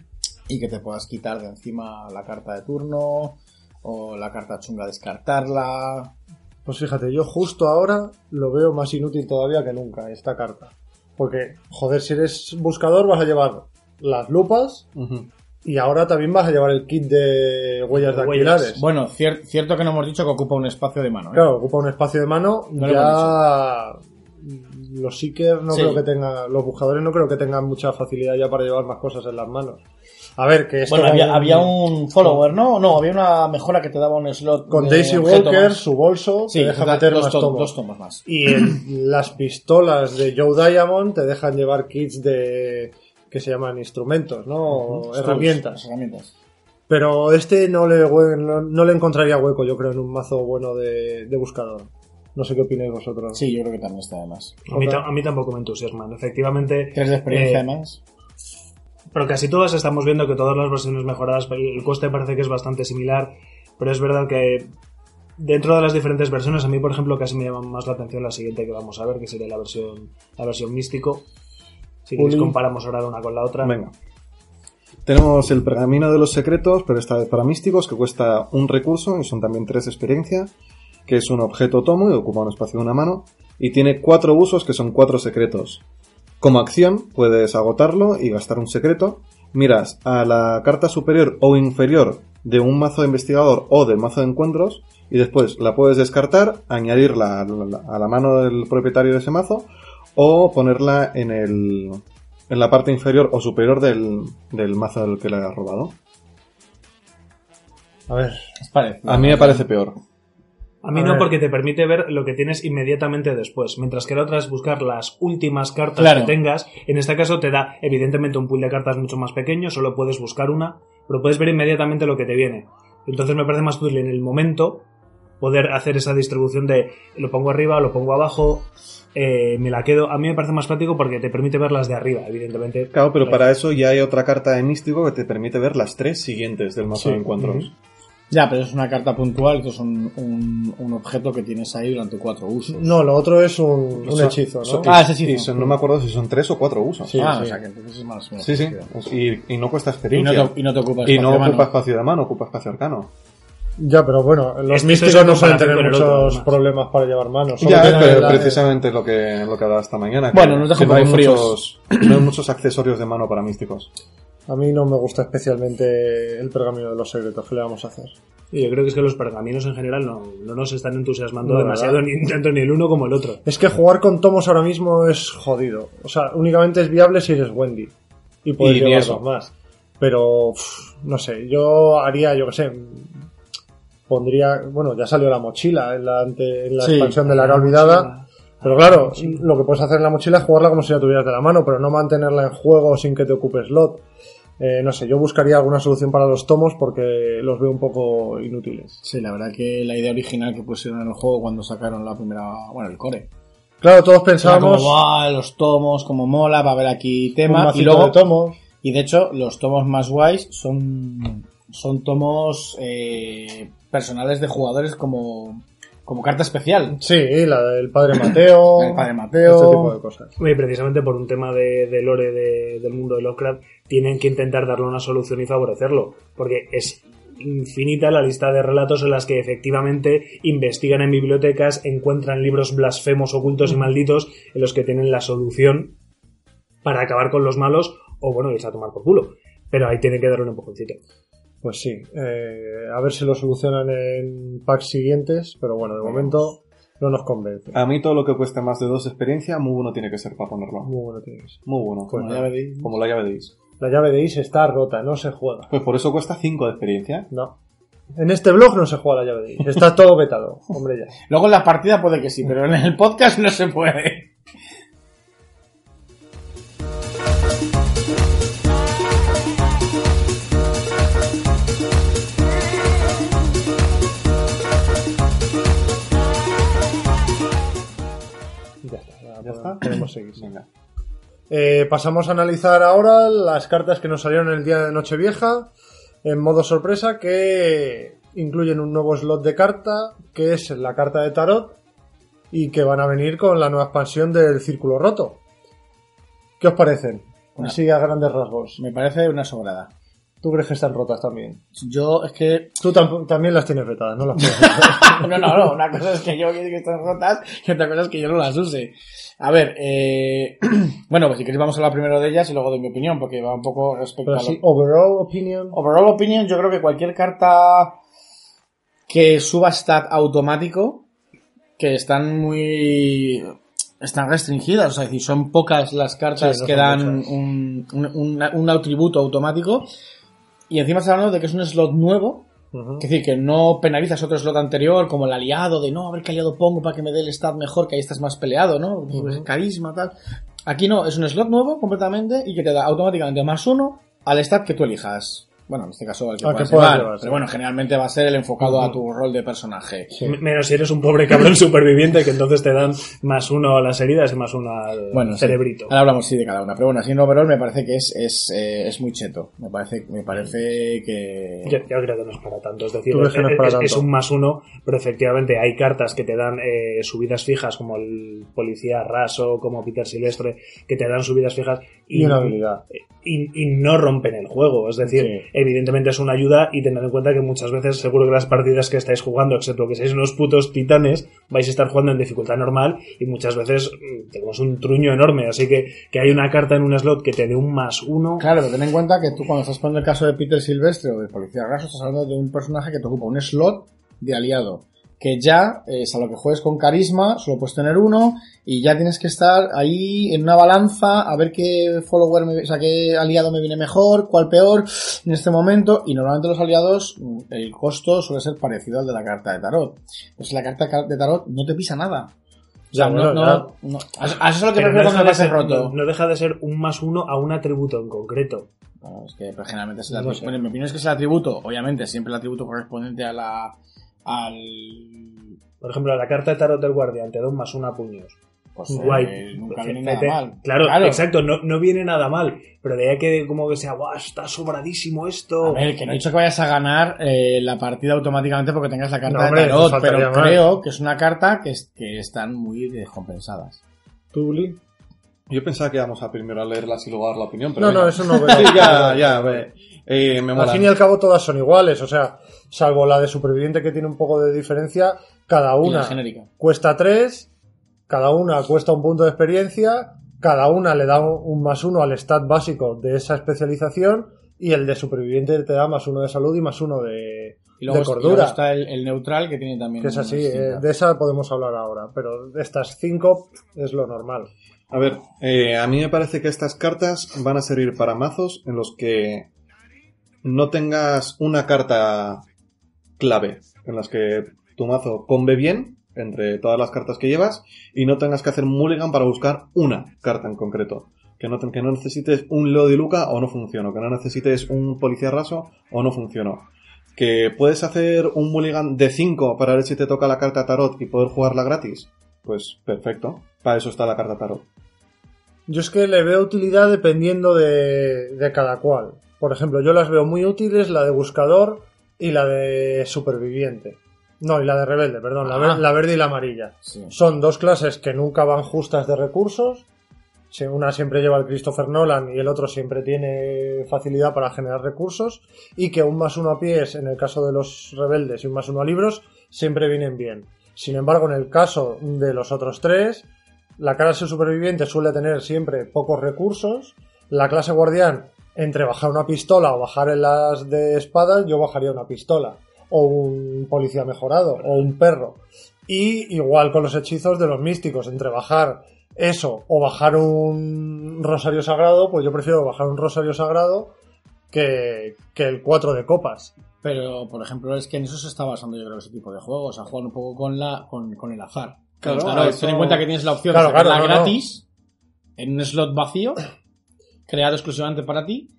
[SPEAKER 1] y que te puedas quitar de encima la carta de turno o la carta chunga descartarla.
[SPEAKER 3] Pues fíjate, yo justo ahora lo veo más inútil todavía que nunca, esta carta. Porque, joder, si eres buscador vas a llevar las lupas y ahora también vas a llevar el kit de huellas de alquilares.
[SPEAKER 1] Bueno, cier- cierto que no hemos dicho que ocupa un espacio de mano. ¿eh?
[SPEAKER 3] Claro, ocupa un espacio de mano.
[SPEAKER 1] No
[SPEAKER 3] ya los seekers no
[SPEAKER 1] Sí.
[SPEAKER 3] creo que tengan, los buscadores no creo que tengan mucha facilidad ya para llevar más cosas en las manos. A ver, que esto
[SPEAKER 1] Bueno, había, había un follower, ¿no? No, había una mejora que te daba un slot.
[SPEAKER 3] con
[SPEAKER 1] de
[SPEAKER 3] Daisy Walker,
[SPEAKER 1] más.
[SPEAKER 3] su bolso,
[SPEAKER 1] Sí,
[SPEAKER 3] te deja
[SPEAKER 1] da-
[SPEAKER 3] meter
[SPEAKER 1] dos,
[SPEAKER 3] más
[SPEAKER 1] to-
[SPEAKER 3] tomos.
[SPEAKER 1] dos tomos más.
[SPEAKER 3] Y el- *clears throat* las pistolas de Joe Diamond te dejan llevar kits de que se llaman instrumentos, ¿no? Herramientas.
[SPEAKER 1] Herramientas.
[SPEAKER 3] Pero este no le, no, no le encontraría hueco, yo creo, en un mazo bueno de, de buscador. No sé qué opináis vosotros.
[SPEAKER 1] Sí, yo creo que también está de más.
[SPEAKER 4] A mí, ta- a mí tampoco me entusiasman. Efectivamente,
[SPEAKER 1] Tres de experiencia
[SPEAKER 4] Eh,
[SPEAKER 1] además.
[SPEAKER 4] Pero casi todas estamos viendo que todas las versiones mejoradas, el coste parece que es bastante similar, pero es verdad que dentro de las diferentes versiones, a mí, por ejemplo, casi me llama más la atención la siguiente que vamos a ver, que sería la versión, la versión místico. Si
[SPEAKER 3] Uli.
[SPEAKER 4] comparamos ahora una con la otra.
[SPEAKER 2] Venga. Tenemos el pergamino de los secretos, pero esta vez para místicos, que cuesta un recurso y son también tres de experiencia, que es un objeto tomo y ocupa un espacio de una mano. Y tiene cuatro usos que son cuatro secretos. Como acción, puedes agotarlo y gastar un secreto. Miras a la carta superior o inferior de un mazo de investigador o del mazo de encuentros y después la puedes descartar, añadirla a la, a la mano del propietario de ese mazo o ponerla en el en la parte inferior o superior del, del mazo del que le has robado.
[SPEAKER 3] A ver,
[SPEAKER 1] ¿Os parece?
[SPEAKER 2] A mí me parece peor.
[SPEAKER 4] A mí
[SPEAKER 3] A
[SPEAKER 4] no,
[SPEAKER 3] ver.
[SPEAKER 4] porque te permite ver lo que tienes inmediatamente después. Mientras que la otra es buscar las últimas cartas
[SPEAKER 1] Claro.
[SPEAKER 4] que tengas. En este caso te da, evidentemente, un pool de cartas mucho más pequeño. Solo puedes buscar una, pero puedes ver inmediatamente lo que te viene. Entonces me parece más útil en el momento poder hacer esa distribución de lo pongo arriba, lo pongo abajo, eh, me la quedo. A mí me parece más práctico porque te permite ver las de arriba, evidentemente.
[SPEAKER 2] Claro, pero para eso ya hay otra carta de místico que te permite ver las tres siguientes del mazo
[SPEAKER 3] Sí.
[SPEAKER 2] de encuentros.
[SPEAKER 1] Ya, pero es una carta puntual, que es un, un, un objeto que tienes ahí durante cuatro usos.
[SPEAKER 3] no, lo otro es un, un
[SPEAKER 2] Son-
[SPEAKER 3] hechizo, ¿no?
[SPEAKER 2] son-
[SPEAKER 1] Ah, ese hechizo.
[SPEAKER 2] y son- no me acuerdo si son tres o cuatro usos.
[SPEAKER 3] Sí,
[SPEAKER 1] ah,
[SPEAKER 3] sí.
[SPEAKER 1] o sea que entonces es más. menos
[SPEAKER 2] Sí, sí.
[SPEAKER 1] sentido.
[SPEAKER 2] Y, y no cuesta
[SPEAKER 1] Y no,
[SPEAKER 2] experiencia.
[SPEAKER 1] te, y no te ocupas
[SPEAKER 2] Y
[SPEAKER 1] espacio
[SPEAKER 2] no
[SPEAKER 1] de mano.
[SPEAKER 2] ocupa espacio de mano, ocupa espacio arcano.
[SPEAKER 3] Ya, pero bueno, los
[SPEAKER 4] es
[SPEAKER 3] místicos no suelen tener
[SPEAKER 4] otro,
[SPEAKER 3] muchos problemas para llevar manos.
[SPEAKER 2] Ya, pero
[SPEAKER 3] la-
[SPEAKER 2] precisamente lo que, lo que hablaba esta mañana. que-
[SPEAKER 1] Bueno, nos
[SPEAKER 2] que no hay,
[SPEAKER 1] poco fríos.
[SPEAKER 2] muchos, no hay muchos accesorios de mano para místicos.
[SPEAKER 3] A mí no me gusta especialmente el pergamino de los secretos. ¿Qué le vamos a hacer?
[SPEAKER 4] Y yo creo que es que los pergaminos en general no, no nos están entusiasmando
[SPEAKER 3] No,
[SPEAKER 4] demasiado, ni tanto ni el uno como el otro.
[SPEAKER 3] Es que jugar con tomos ahora mismo es jodido. O sea, únicamente es viable si eres Wendy. Y puedes
[SPEAKER 2] Y
[SPEAKER 3] llevar dos más. Pero, no sé, yo haría, yo qué sé, pondría, bueno, ya salió la mochila en la, ante- en la
[SPEAKER 1] Sí,
[SPEAKER 3] expansión de la era olvidada. Pero claro, lo que puedes hacer en la mochila es jugarla como si la tuvieras de la mano, pero no mantenerla en juego sin que te ocupe slot. Eh, no sé, yo buscaría alguna solución para los tomos porque los veo un poco inútiles.
[SPEAKER 1] Sí, la verdad que la idea original que pusieron en el juego cuando sacaron la primera. Bueno, el core.
[SPEAKER 3] Claro, todos
[SPEAKER 1] como,
[SPEAKER 3] pensábamos
[SPEAKER 1] "Buah, los tomos, como mola, va a haber aquí
[SPEAKER 3] un
[SPEAKER 1] tema. Y luego,
[SPEAKER 3] de tomos.
[SPEAKER 1] y de hecho, los tomos más guays son, son tomos eh, personales de jugadores como, como carta especial.
[SPEAKER 3] Sí, la del padre Mateo. *laughs*
[SPEAKER 1] El padre Mateo.
[SPEAKER 3] Este tipo de cosas.
[SPEAKER 4] Y precisamente por un tema de, de lore de- del mundo de Lovecraft, tienen que intentar darle una solución y favorecerlo. Porque es infinita la lista de relatos en las que efectivamente investigan en bibliotecas, encuentran libros blasfemos, ocultos y malditos en los que tienen la solución para acabar con los malos o, bueno, irse a tomar por culo. Pero ahí tienen que darle un empujoncito.
[SPEAKER 3] Pues sí, eh, a ver si lo solucionan en packs siguientes, pero bueno, de momento no nos convence.
[SPEAKER 2] A mí todo lo que cueste más de dos de experiencia, muy bueno tiene que ser para ponerlo.
[SPEAKER 3] Muy bueno tienes.
[SPEAKER 2] Muy bueno.
[SPEAKER 3] Pues
[SPEAKER 1] Como ya veréis.
[SPEAKER 2] Como la llave de Is.
[SPEAKER 3] La llave de Is está rota, no se juega.
[SPEAKER 2] Pues por eso cuesta 5 de experiencia.
[SPEAKER 3] No. En este blog no se juega la llave de Is. Está todo vetado. Hombre, ya.
[SPEAKER 1] Luego en la partida puede que sí, pero en el podcast no se puede.
[SPEAKER 3] Seguir.
[SPEAKER 2] Venga.
[SPEAKER 3] Eh, pasamos a analizar ahora las cartas que nos salieron el día de Nochevieja en modo sorpresa que incluyen un nuevo slot de carta que es la carta de tarot y que van a venir con la nueva expansión del Círculo Roto. ¿Qué os parecen? Así a grandes rasgos.
[SPEAKER 1] Me parece una sobrada.
[SPEAKER 3] ¿Tú crees que están rotas también?
[SPEAKER 1] Yo es que
[SPEAKER 3] Tú tam- también las tienes vetadas, ¿no? Las *laughs* puedes
[SPEAKER 1] no, no, no. Una cosa es que yo quiero que estén rotas y otra cosa es que yo no las use. A ver, eh... *clears throat* bueno, pues si queréis vamos a hablar primero de ellas y luego de mi opinión, porque va un poco respecto
[SPEAKER 3] Pero
[SPEAKER 1] a lo...
[SPEAKER 3] overall opinion.
[SPEAKER 1] Overall opinion, yo creo que cualquier carta que suba stat automático, que están muy... están restringidas, o sea, es decir, son pocas las cartas
[SPEAKER 3] Sí, no
[SPEAKER 1] que dan un, un, un- un atributo automático. Y encima estamos hablando de que es un slot nuevo, Es decir, que no penalizas otro slot anterior, como el aliado, de no, a ver qué aliado pongo para que me dé el stat mejor, que ahí estás más peleado, ¿no? Pues, Carisma, tal. Aquí no, es un slot nuevo completamente y que te da automáticamente más uno al stat que tú elijas. Bueno, en este caso al que
[SPEAKER 3] Al que
[SPEAKER 1] puedas
[SPEAKER 3] puedas
[SPEAKER 1] llevar,
[SPEAKER 3] llevar, sí.
[SPEAKER 1] Pero bueno, generalmente va a ser el enfocado a tu rol de personaje.
[SPEAKER 4] Menos si eres un pobre cabrón *laughs* superviviente que entonces te dan más uno a las heridas y más uno al
[SPEAKER 1] Bueno, sí.
[SPEAKER 4] cerebrito.
[SPEAKER 1] Ahora hablamos sí de cada una, pero bueno, así en overall me parece que es, es, eh, es muy cheto. Me parece, me parece que...
[SPEAKER 4] Yo, yo creo que no es para tanto. Es decir,
[SPEAKER 3] ¿Tú crees que no es
[SPEAKER 4] es,
[SPEAKER 3] para
[SPEAKER 4] un más uno, pero efectivamente hay cartas que te dan eh, subidas fijas, como el policía raso, como Peter Silvestre, que te dan subidas fijas.
[SPEAKER 3] Y una habilidad.
[SPEAKER 4] Y, y no rompen el juego. Es decir,
[SPEAKER 1] Sí.
[SPEAKER 4] evidentemente es una ayuda y tened en cuenta que muchas veces, seguro que las partidas que estáis jugando, excepto que seáis unos putos titanes, vais a estar jugando en dificultad normal y muchas veces mm, tenemos un truño enorme. Así que que hay una carta en un slot que te dé un más uno.
[SPEAKER 1] Claro, pero ten en cuenta que tú cuando estás poniendo el caso de Peter Silvestre o de Policía Raso, estás hablando de un personaje que te ocupa un slot de aliado. Que ya, eh, salvo que juegues con carisma, solo puedes tener uno y ya tienes que estar ahí en una balanza a ver qué follower, me- o sea, qué aliado me viene mejor, cuál peor en este momento. Y normalmente los aliados, mm, el costo suele ser parecido al de la carta de tarot. Pues la carta de tarot no te pisa nada. O sea,
[SPEAKER 3] Ya,
[SPEAKER 1] no, no, no- a a eso es lo que prefiero
[SPEAKER 4] no,
[SPEAKER 1] cuando
[SPEAKER 4] ser,
[SPEAKER 1] roto.
[SPEAKER 4] no- deja de ser un más uno a un atributo en concreto.
[SPEAKER 1] Bueno, es que pero generalmente es el
[SPEAKER 3] No
[SPEAKER 1] atributo. Bueno, mi opinión es que es el atributo, obviamente, siempre el atributo correspondiente a la. al.
[SPEAKER 4] Por ejemplo, la carta de tarot del guardián te da un más uno a puños.
[SPEAKER 1] Pues eh,
[SPEAKER 4] Guay.
[SPEAKER 1] nunca viene nada mal.
[SPEAKER 4] Claro, exacto, no, no viene nada mal. Pero de ahí que como que sea, guau, está sobradísimo esto.
[SPEAKER 1] A ver, que no he dicho que vayas a ganar eh, la partida automáticamente porque tengas la carta
[SPEAKER 3] No, hombre,
[SPEAKER 1] de tarot, pero creo que es una carta que, es- que están muy descompensadas.
[SPEAKER 3] ¿Tú, Uli?
[SPEAKER 2] Yo pensaba que íbamos a primero a leerlas y luego a dar la opinión, pero
[SPEAKER 3] No, no, eso no *laughs* veo.
[SPEAKER 2] Sí, ya, ya, ve. Eh, me
[SPEAKER 3] Al fin y al cabo todas son iguales, o sea, salvo la de superviviente que tiene un poco de diferencia, cada
[SPEAKER 1] Y la
[SPEAKER 3] una
[SPEAKER 1] genérica.
[SPEAKER 3] cuesta 3, cada una cuesta un punto de experiencia, cada una le da un, más uno al stat básico de esa especialización y el de superviviente te da más uno de salud y más uno de,
[SPEAKER 1] Y luego,
[SPEAKER 3] de
[SPEAKER 1] y luego
[SPEAKER 3] cordura.
[SPEAKER 1] está el, el neutral que tiene también.
[SPEAKER 3] Que es así, eh, de esa podemos hablar ahora, pero de estas cinco es lo normal.
[SPEAKER 2] A ver, eh, a mí me parece que estas cartas van a servir para mazos en los que no tengas una carta clave, en las que tu mazo combe bien entre todas las cartas que llevas y no tengas que hacer mulligan para buscar una carta en concreto. Que no, que no necesites un Leo de Luca o no funciona, que no necesites un Policía Raso o no funcionó. Que puedes hacer un mulligan de 5 para ver si te toca la carta tarot y poder jugarla gratis. Pues perfecto, para eso está la carta tarot.
[SPEAKER 3] Yo es que le veo utilidad dependiendo de, de cada cual. Por ejemplo, yo las veo muy útiles la de buscador y la de superviviente. No, y la de rebelde, perdón, la, ver-
[SPEAKER 1] Ah.
[SPEAKER 3] la verde y la amarilla.
[SPEAKER 1] Sí.
[SPEAKER 3] Son dos clases que nunca van justas de recursos. Si Una siempre lleva el Christopher Nolan y el otro siempre tiene facilidad para generar recursos. Y que un más uno a pies, en el caso de los rebeldes, y un más uno a libros, siempre vienen bien. Sin embargo, en el caso de los otros tres, la clase superviviente suele tener siempre pocos recursos. La clase guardián, entre bajar una pistola o bajar en las de espadas, yo bajaría una pistola. O un policía mejorado, o un perro. Y igual con los hechizos de los místicos, entre bajar eso o bajar un rosario sagrado, pues yo prefiero bajar un rosario sagrado que, que el 4 de copas.
[SPEAKER 1] Pero, por ejemplo, es que en eso se está basando yo creo ese tipo de juegos, a jugar un poco con la con, con el azar.
[SPEAKER 2] Claro,
[SPEAKER 1] Claro,
[SPEAKER 2] eso-
[SPEAKER 1] ten en cuenta que tienes la opción
[SPEAKER 3] Claro,
[SPEAKER 1] de hacerla
[SPEAKER 3] claro, no, no.
[SPEAKER 1] gratis en un slot vacío, creado exclusivamente para ti,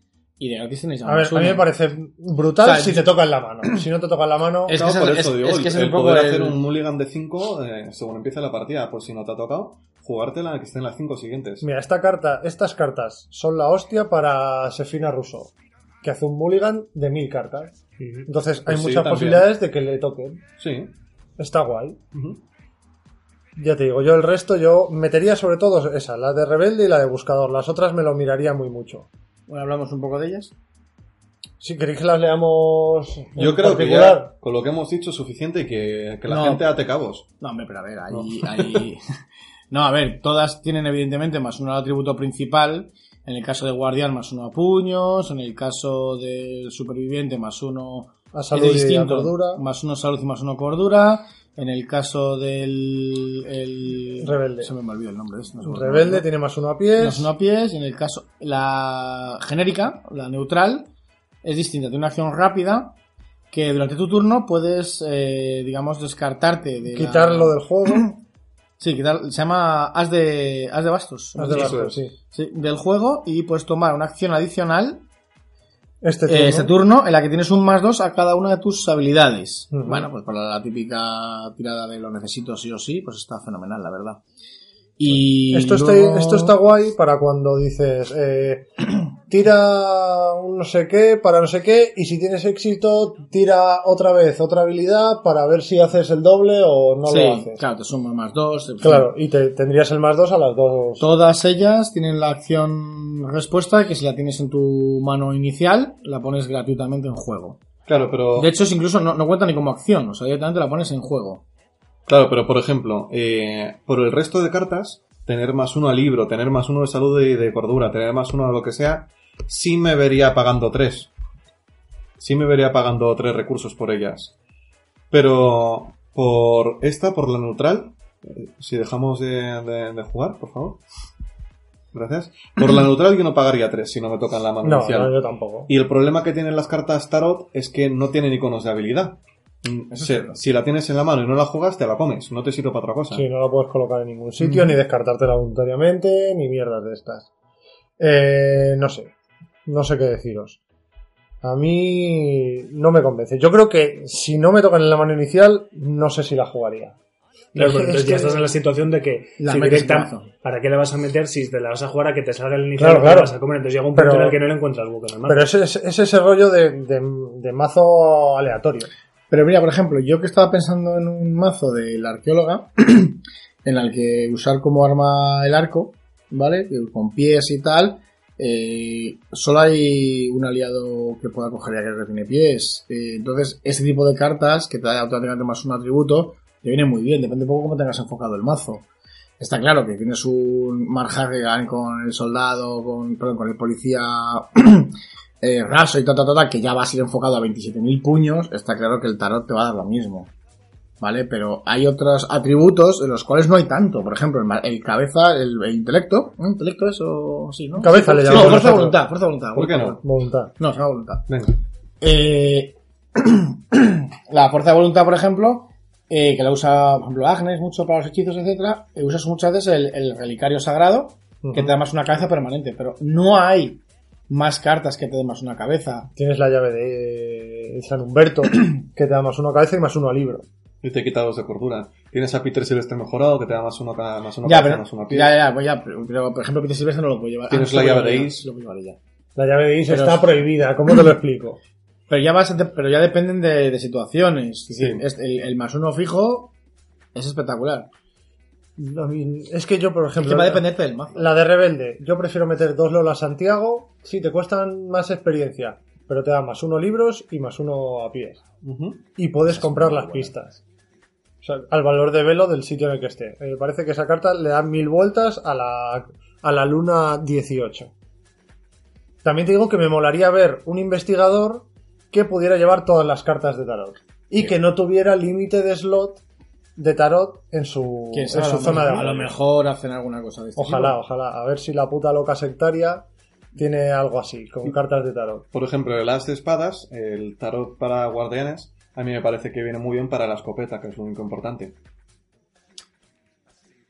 [SPEAKER 1] y de
[SPEAKER 3] A ver, a mí me parece brutal
[SPEAKER 1] O sea,
[SPEAKER 3] si te toca en la mano. Si no te toca en la mano,
[SPEAKER 1] Es
[SPEAKER 2] No,
[SPEAKER 1] que
[SPEAKER 2] por
[SPEAKER 1] es-
[SPEAKER 2] eso
[SPEAKER 1] es-
[SPEAKER 2] digo,
[SPEAKER 1] es
[SPEAKER 2] el-
[SPEAKER 1] que
[SPEAKER 2] el,
[SPEAKER 1] es un poco
[SPEAKER 2] poder
[SPEAKER 1] el-
[SPEAKER 2] hacer un mulligan de 5 según empiece la partida, por si no te ha tocado, jugártela que estén las 5 siguientes.
[SPEAKER 3] Mira, esta carta, estas cartas son la hostia para Sefina Russo, que hace un mulligan de mil cartas. Entonces
[SPEAKER 2] Pues
[SPEAKER 3] hay
[SPEAKER 2] sí,
[SPEAKER 3] muchas
[SPEAKER 2] también.
[SPEAKER 3] posibilidades de que le toquen.
[SPEAKER 2] Sí.
[SPEAKER 3] Está guay. Ya te digo, yo el resto yo metería sobre todo esa, la de rebelde y la de buscador. Las otras me lo miraría muy mucho.
[SPEAKER 1] Bueno, hablamos un poco de ellas.
[SPEAKER 3] Si queréis que las leamos en
[SPEAKER 2] Yo creo que ya con lo que hemos dicho es suficiente y que, que la
[SPEAKER 1] No.
[SPEAKER 2] gente ate cabos.
[SPEAKER 1] No, hombre, pero a ver, ahí... ahí- *laughs* no, a ver, todas tienen evidentemente más uno al atributo principal. En el caso de guardián, más uno a puños. En el caso del superviviente, más uno
[SPEAKER 3] a
[SPEAKER 1] es
[SPEAKER 3] salud y a
[SPEAKER 1] distinto,
[SPEAKER 3] cordura.
[SPEAKER 1] Más uno salud y más uno cordura. En el caso del... El,
[SPEAKER 3] Rebelde.
[SPEAKER 1] Se me olvidó el nombre. no sé
[SPEAKER 3] Rebelde tiene más uno a pies.
[SPEAKER 1] Más uno a pies. Y en el caso... La genérica, la neutral, es distinta. Tiene una acción rápida que durante tu turno puedes, eh, digamos, descartarte de la-
[SPEAKER 3] Quitarlo del juego. *clears throat*
[SPEAKER 1] Sí, quitar- se llama As de, As de Bastos.
[SPEAKER 3] Las de bastos. Sí,
[SPEAKER 1] del juego y puedes tomar una acción adicional
[SPEAKER 3] Este
[SPEAKER 1] eh,
[SPEAKER 3] turno.
[SPEAKER 1] este turno en la que tienes un más dos a cada una de tus habilidades. Bueno, pues para la típica tirada de lo necesito sí o sí, pues está fenomenal, la verdad. Y
[SPEAKER 3] Esto, está, esto está guay para cuando dices, eh, tira un no sé qué para no sé qué y si tienes éxito tira otra vez otra habilidad para ver si haces el doble o no lo haces.
[SPEAKER 1] claro, te suma más dos.
[SPEAKER 3] Claro, y te, tendrías el más dos a las dos.
[SPEAKER 1] Todas ellas tienen la acción respuesta que si la tienes en tu mano inicial, la pones gratuitamente en juego.
[SPEAKER 2] Claro, pero.
[SPEAKER 1] De hecho, es incluso no, no cuenta ni como acción, o sea, directamente la pones en juego.
[SPEAKER 2] Claro, pero por ejemplo, eh, por el resto de cartas, tener más uno al libro, tener más uno de salud y de cordura, tener más uno a lo que sea, sí me vería pagando tres. Sí me vería pagando tres recursos por ellas. Pero por esta, por la neutral, eh, si dejamos de, de- de jugar, por favor. Gracias. Por la *clears throat* neutral yo no pagaría tres si no me tocan la mano
[SPEAKER 3] No,
[SPEAKER 2] inicial.
[SPEAKER 3] no, yo tampoco.
[SPEAKER 2] Y el problema que tienen las cartas Tarot es que no tienen iconos de habilidad. Mm, se- si la tienes en la mano y no la jugas, te la comes. No te sirve para otra cosa.
[SPEAKER 3] Sí, no la puedes colocar en ningún sitio,
[SPEAKER 1] Mm.
[SPEAKER 3] ni descartártela voluntariamente, ni mierdas de estas. Eh, no sé. No sé qué deciros. A mí no me convence. Yo creo que si no me tocan en la mano inicial, no sé si la jugaría.
[SPEAKER 4] Claro, *laughs* pero entonces
[SPEAKER 3] es
[SPEAKER 4] ya estás en la situación de que
[SPEAKER 1] La
[SPEAKER 4] si
[SPEAKER 1] metes
[SPEAKER 4] directa-. ¿para qué la vas a meter si te la vas a jugar a que te salga el inicial
[SPEAKER 3] Claro,
[SPEAKER 4] y te la
[SPEAKER 3] claro.
[SPEAKER 4] vas a comer? Entonces llega un punto
[SPEAKER 3] Pero-
[SPEAKER 4] en el que no le encuentras hueco en el mazo.
[SPEAKER 3] Pero es, es- es ese rollo de, de- de mazo aleatorio.
[SPEAKER 1] Pero mira, por ejemplo, yo que estaba pensando en un mazo de la arqueóloga, *clears throat* en el que usar como arma el arco, ¿vale? Con pies y tal. Eh, solo hay un aliado que pueda coger ya que tiene pies. Eh, entonces, ese tipo de cartas que te da automáticamente más un atributo, te viene muy bien. Depende un poco cómo tengas enfocado el mazo. Está claro que tienes un Mark Harrigan con el soldado, con, perdón, con el policía *clears throat* eh, raso y ta, ta, ta, que ya va a ser enfocado a 27.000 puños, está claro que el tarot te va a dar lo mismo. ¿Vale? Pero hay otros atributos en los cuales no hay tanto. Por ejemplo, el, cabeza, el, el intelecto. ¿no? ¿Intelecto es o sí, no?
[SPEAKER 3] Cabeza le
[SPEAKER 1] Sí,
[SPEAKER 3] llamamos
[SPEAKER 1] no, fuerza de voluntad, fuerza de voluntad.
[SPEAKER 2] ¿Por qué no?
[SPEAKER 3] Voluntad.
[SPEAKER 1] no, es una voluntad.
[SPEAKER 2] Venga.
[SPEAKER 1] Eh, *clears throat* la fuerza de voluntad, por ejemplo, eh, que la usa, por ejemplo, Agnes mucho para los hechizos, etcétera, eh, usas muchas veces el, el relicario sagrado, que te da más una cabeza permanente, pero no hay más cartas que te den más una cabeza.
[SPEAKER 3] Tienes la llave de San Humberto, que te da más uno a cabeza y más uno a libro.
[SPEAKER 2] Y te quita dos de cordura. Tienes a Peter Silvestre mejorado, que te da más uno, cada- más uno
[SPEAKER 1] ya,
[SPEAKER 2] cabeza,
[SPEAKER 1] pero,
[SPEAKER 2] más uno a pie.
[SPEAKER 1] ya, ya, pues ya, pero, por ejemplo, Peter Silvestre no lo puede llevar.
[SPEAKER 2] Tienes
[SPEAKER 1] Ah,
[SPEAKER 2] la llave de
[SPEAKER 1] llevar,
[SPEAKER 2] Is.
[SPEAKER 1] lo llevar ella.
[SPEAKER 3] La llave de Is
[SPEAKER 1] Pero
[SPEAKER 3] está
[SPEAKER 1] es-
[SPEAKER 3] prohibida, ¿cómo te lo explico? *clears throat*
[SPEAKER 1] Pero ya, vas a- pero ya dependen de, de situaciones. Es
[SPEAKER 2] Sí.
[SPEAKER 1] decir, es- el, el más uno fijo es espectacular.
[SPEAKER 3] Es que yo, por
[SPEAKER 1] Es
[SPEAKER 3] ejemplo,
[SPEAKER 1] que va a dependerte del mazo.
[SPEAKER 3] la de Rebelde, yo prefiero meter dos Lola Santiago, sí, te cuestan más experiencia, pero te da más uno libros y más uno a pies. Y puedes comprar las pistas. O sea, al valor de velo del sitio en el que esté. Me parece que esa carta le da mil vueltas a la, a la luna 18. También te digo que me molaría ver un investigador que pudiera llevar todas las cartas de tarot. Y que no tuviera límite de slot de tarot en su, en su zona de
[SPEAKER 1] A lo mejor hacen alguna cosa de este
[SPEAKER 3] Ojalá,
[SPEAKER 1] tipo.
[SPEAKER 3] ojalá. A ver si la puta loca sectaria tiene algo así, con cartas de tarot.
[SPEAKER 2] Por ejemplo, el as de espadas, el tarot para guardianes, a mí me parece que viene muy bien para la escopeta, que es lo único importante.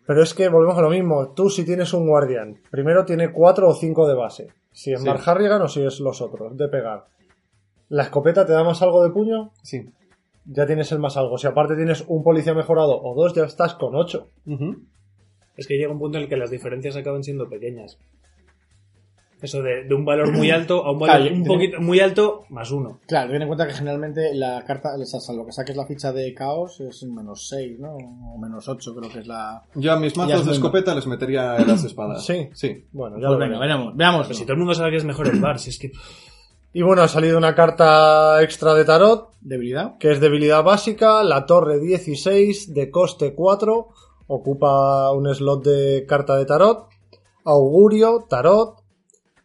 [SPEAKER 3] Pero es que volvemos a lo mismo. Tú si tienes un guardián, primero tiene cuatro o cinco de base. Si es
[SPEAKER 2] Sí.
[SPEAKER 3] Mark Harrigan o si es los otros, de pegar. La escopeta te da más algo de puño,
[SPEAKER 2] Sí.
[SPEAKER 3] ya tienes el más algo. Si aparte tienes un policía mejorado o dos, ya estás con ocho.
[SPEAKER 2] Ujú.
[SPEAKER 4] Es que llega un punto en el que las diferencias acaban siendo pequeñas. Eso de, de un valor muy alto a un valor
[SPEAKER 1] Claro,
[SPEAKER 4] un
[SPEAKER 1] tiene-
[SPEAKER 4] poquito muy alto más uno.
[SPEAKER 1] Claro, ten en cuenta que generalmente la carta, o sea, salvo que saques la ficha de caos, es menos 6, ¿no? O menos 8, creo que es la.
[SPEAKER 2] Yo a mis mazos de escopeta les metería el as de espadas. *clears throat*
[SPEAKER 3] Sí.
[SPEAKER 2] Sí.
[SPEAKER 3] Bueno, ya
[SPEAKER 1] Pues
[SPEAKER 3] lo
[SPEAKER 1] venga, veamos.
[SPEAKER 4] Pero si todo el mundo sabe que es mejor el bar, si es que.
[SPEAKER 3] Y bueno, ha salido una carta extra de tarot,
[SPEAKER 1] Debilidad.
[SPEAKER 3] que es debilidad básica, la torre 16 de coste 4, ocupa un slot de carta de tarot, augurio, tarot,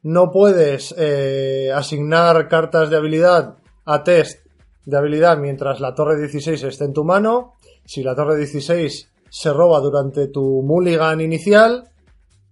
[SPEAKER 3] no puedes eh, asignar cartas de habilidad a test de habilidad mientras la torre 16 esté en tu mano, si la torre 16 se roba durante tu mulligan inicial,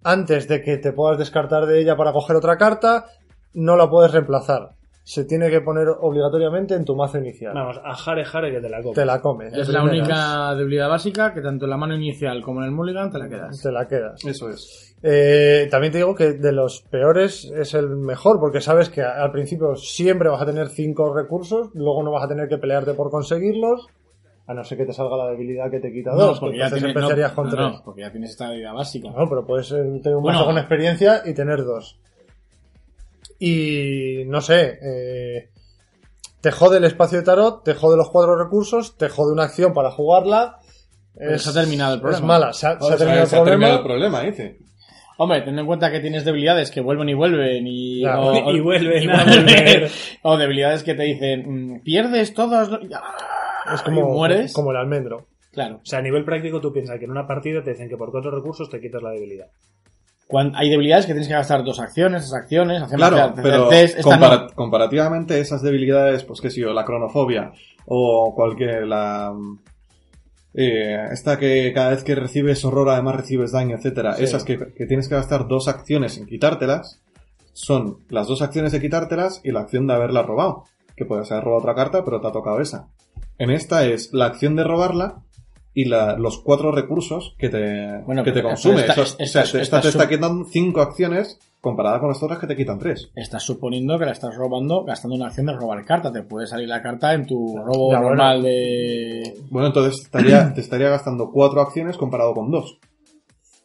[SPEAKER 3] antes de que te puedas descartar de ella para coger otra carta, no la puedes reemplazar. Se tiene que poner obligatoriamente en tu mazo inicial.
[SPEAKER 4] Vamos, a jare jare que te la comes.
[SPEAKER 3] Te la comes.
[SPEAKER 1] Es la única debilidad básica que tanto en la mano inicial como en el mulligan te la quedas.
[SPEAKER 3] Te la quedas.
[SPEAKER 2] Eso es.
[SPEAKER 3] Eh, también te digo que de los peores es el mejor, porque sabes que al principio siempre vas a tener cinco recursos, luego no vas a tener que pelearte por conseguirlos, a no ser que te salga la debilidad que te quita dos,
[SPEAKER 1] porque
[SPEAKER 3] que
[SPEAKER 1] ya,
[SPEAKER 3] entonces
[SPEAKER 1] tienes, no,
[SPEAKER 3] empezarías con
[SPEAKER 1] no,
[SPEAKER 3] tres.
[SPEAKER 1] no, porque ya tienes esta debilidad básica.
[SPEAKER 3] No, pero puedes eh, tener un
[SPEAKER 1] Bueno.
[SPEAKER 3] mazo con experiencia y tener dos. Y no sé, eh, te jode el espacio de tarot, te jode los cuatro recursos, te jode una acción para jugarla.
[SPEAKER 1] Pero se ha terminado el problema.
[SPEAKER 3] Es mala, se ha, se terminado el
[SPEAKER 2] Se ha terminado
[SPEAKER 3] problema.
[SPEAKER 2] el problema, dice.
[SPEAKER 1] Hombre, ten en cuenta que tienes debilidades que vuelven y vuelven y,
[SPEAKER 3] Ya,
[SPEAKER 1] o, *laughs*
[SPEAKER 4] y vuelven
[SPEAKER 1] y
[SPEAKER 4] a
[SPEAKER 1] vuelven.
[SPEAKER 4] volver. *laughs*
[SPEAKER 1] o debilidades que te dicen mm, pierdes todos los-
[SPEAKER 3] Es
[SPEAKER 1] y
[SPEAKER 3] como,
[SPEAKER 1] mueres.
[SPEAKER 3] como el almendro.
[SPEAKER 1] Claro.
[SPEAKER 4] O sea, a nivel práctico tú piensas que en una partida te dicen que por cuatro recursos te quitas la debilidad.
[SPEAKER 1] Cuando hay debilidades que tienes que gastar dos acciones, esas acciones, hacer
[SPEAKER 2] Claro, pero
[SPEAKER 1] test, no.
[SPEAKER 2] comparativamente esas debilidades, pues qué sé yo, la cronofobia o cualquier la eh, esta que cada vez que recibes horror además recibes daño, etcétera,
[SPEAKER 3] Sí.
[SPEAKER 2] esas que, que tienes que gastar dos acciones en quitártelas, son las dos acciones de quitártelas y la acción de haberla robado, que puedes haber robado otra carta, pero te ha tocado esa. En esta es la acción de robarla y la- los cuatro recursos que te,
[SPEAKER 1] Bueno,
[SPEAKER 2] que te consume.
[SPEAKER 1] esta-
[SPEAKER 2] Eso-
[SPEAKER 1] esta-
[SPEAKER 2] o sea,
[SPEAKER 1] esta-
[SPEAKER 2] esta te está quitando cinco acciones comparada con las otras que te quitan tres.
[SPEAKER 1] Estás suponiendo que la estás robando gastando una acción de robar carta. Te puede salir la carta en tu robo
[SPEAKER 3] Ya, bueno.
[SPEAKER 1] normal de...
[SPEAKER 2] Bueno, entonces estaría, te estaría gastando cuatro acciones comparado con dos.